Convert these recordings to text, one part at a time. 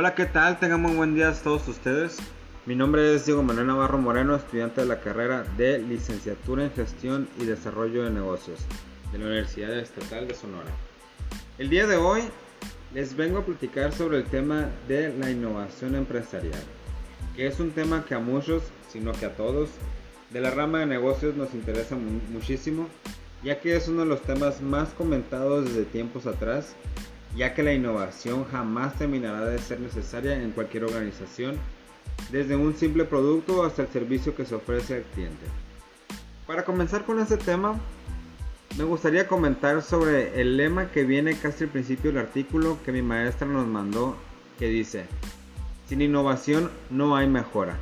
Hola, ¿qué tal? Tengan muy buen día a todos ustedes. Mi nombre es Diego Manuel Navarro Moreno, estudiante de la carrera de Licenciatura en Gestión y Desarrollo de Negocios de la Universidad Estatal de Sonora. El día de hoy les vengo a platicar sobre el tema de la innovación empresarial, que es un tema que a muchos, sino que a todos, de la rama de negocios nos interesa muchísimo, ya que es uno de los temas más comentados desde tiempos atrás ya que la innovación jamás terminará de ser necesaria en cualquier organización, desde un simple producto hasta el servicio que se ofrece al cliente. Para comenzar con este tema, me gustaría comentar sobre el lema que viene casi al principio del artículo que mi maestra nos mandó, que dice, sin innovación no hay mejora.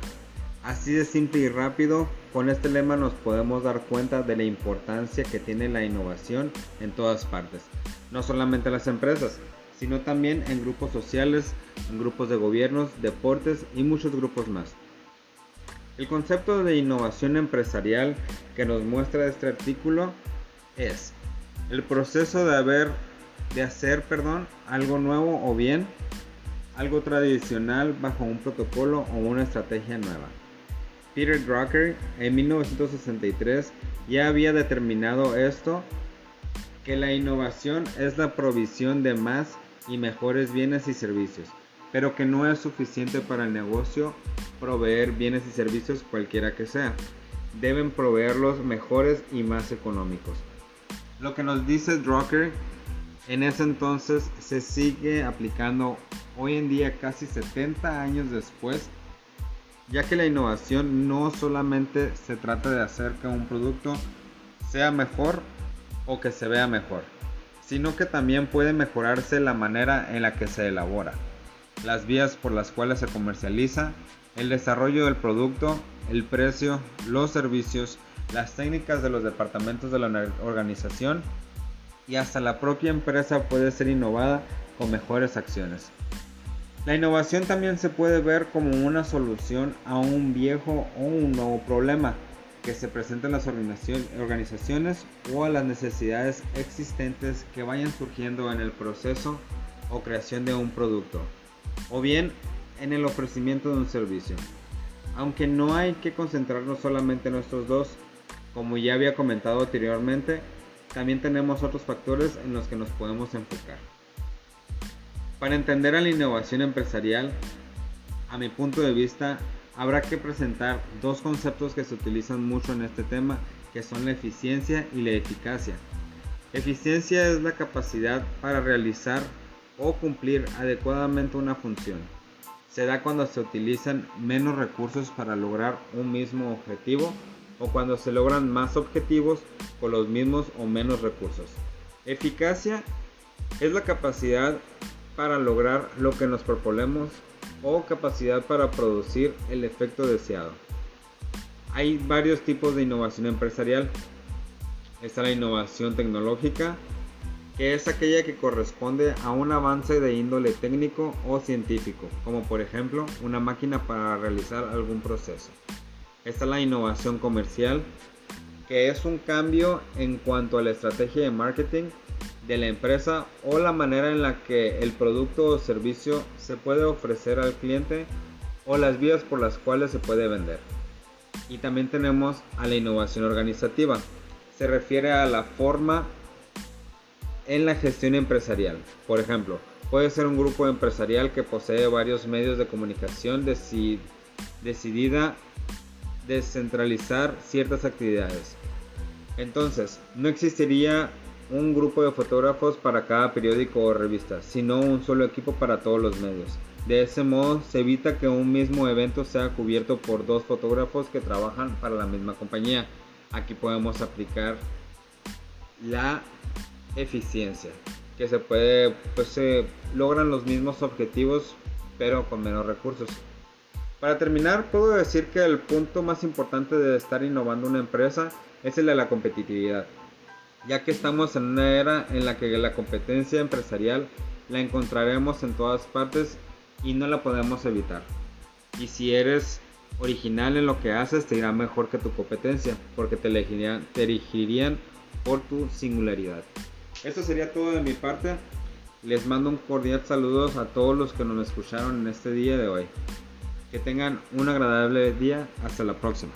Así de simple y rápido, con este lema nos podemos dar cuenta de la importancia que tiene la innovación en todas partes, no solamente en las empresas, sino también en grupos sociales, en grupos de gobiernos, deportes y muchos grupos más. El concepto de innovación empresarial que nos muestra este artículo es el proceso de haber de hacer, perdón, algo nuevo o bien algo tradicional bajo un protocolo o una estrategia nueva. Peter Drucker en 1963 ya había determinado esto, que la innovación es la provisión de más y mejores bienes y servicios, pero que no es suficiente para el negocio proveer bienes y servicios cualquiera que sea. Deben proveerlos mejores y más económicos. Lo que nos dice Drucker en ese entonces se sigue aplicando hoy en día casi 70 años después ya que la innovación no solamente se trata de hacer que un producto sea mejor o que se vea mejor, sino que también puede mejorarse la manera en la que se elabora, las vías por las cuales se comercializa, el desarrollo del producto, el precio, los servicios, las técnicas de los departamentos de la organización y hasta la propia empresa puede ser innovada con mejores acciones. La innovación también se puede ver como una solución a un viejo o un nuevo problema que se presenta en las organizaciones o a las necesidades existentes que vayan surgiendo en el proceso o creación de un producto o bien en el ofrecimiento de un servicio. Aunque no hay que concentrarnos solamente en estos dos, como ya había comentado anteriormente, también tenemos otros factores en los que nos podemos enfocar. Para entender a la innovación empresarial, a mi punto de vista, habrá que presentar dos conceptos que se utilizan mucho en este tema, que son la eficiencia y la eficacia. Eficiencia es la capacidad para realizar o cumplir adecuadamente una función. Se da cuando se utilizan menos recursos para lograr un mismo objetivo o cuando se logran más objetivos con los mismos o menos recursos. Eficacia es la capacidad para lograr lo que nos proponemos o capacidad para producir el efecto deseado. Hay varios tipos de innovación empresarial. Está la innovación tecnológica, que es aquella que corresponde a un avance de índole técnico o científico, como por ejemplo una máquina para realizar algún proceso. Está la innovación comercial, que es un cambio en cuanto a la estrategia de marketing de la empresa o la manera en la que el producto o servicio se puede ofrecer al cliente o las vías por las cuales se puede vender. Y también tenemos a la innovación organizativa. Se refiere a la forma en la gestión empresarial. Por ejemplo, puede ser un grupo empresarial que posee varios medios de comunicación decidida descentralizar ciertas actividades. Entonces, no existiría un grupo de fotógrafos para cada periódico o revista, sino un solo equipo para todos los medios. De ese modo se evita que un mismo evento sea cubierto por dos fotógrafos que trabajan para la misma compañía. Aquí podemos aplicar la eficiencia, que se puede, pues se logran los mismos objetivos pero con menos recursos. Para terminar, puedo decir que el punto más importante de estar innovando una empresa es el de la competitividad ya que estamos en una era en la que la competencia empresarial la encontraremos en todas partes y no la podemos evitar. Y si eres original en lo que haces, te irá mejor que tu competencia, porque te elegirían, por tu singularidad. Esto sería todo de mi parte. Les mando un cordial saludos a todos los que nos escucharon en este día de hoy. Que tengan un agradable día. Hasta la próxima.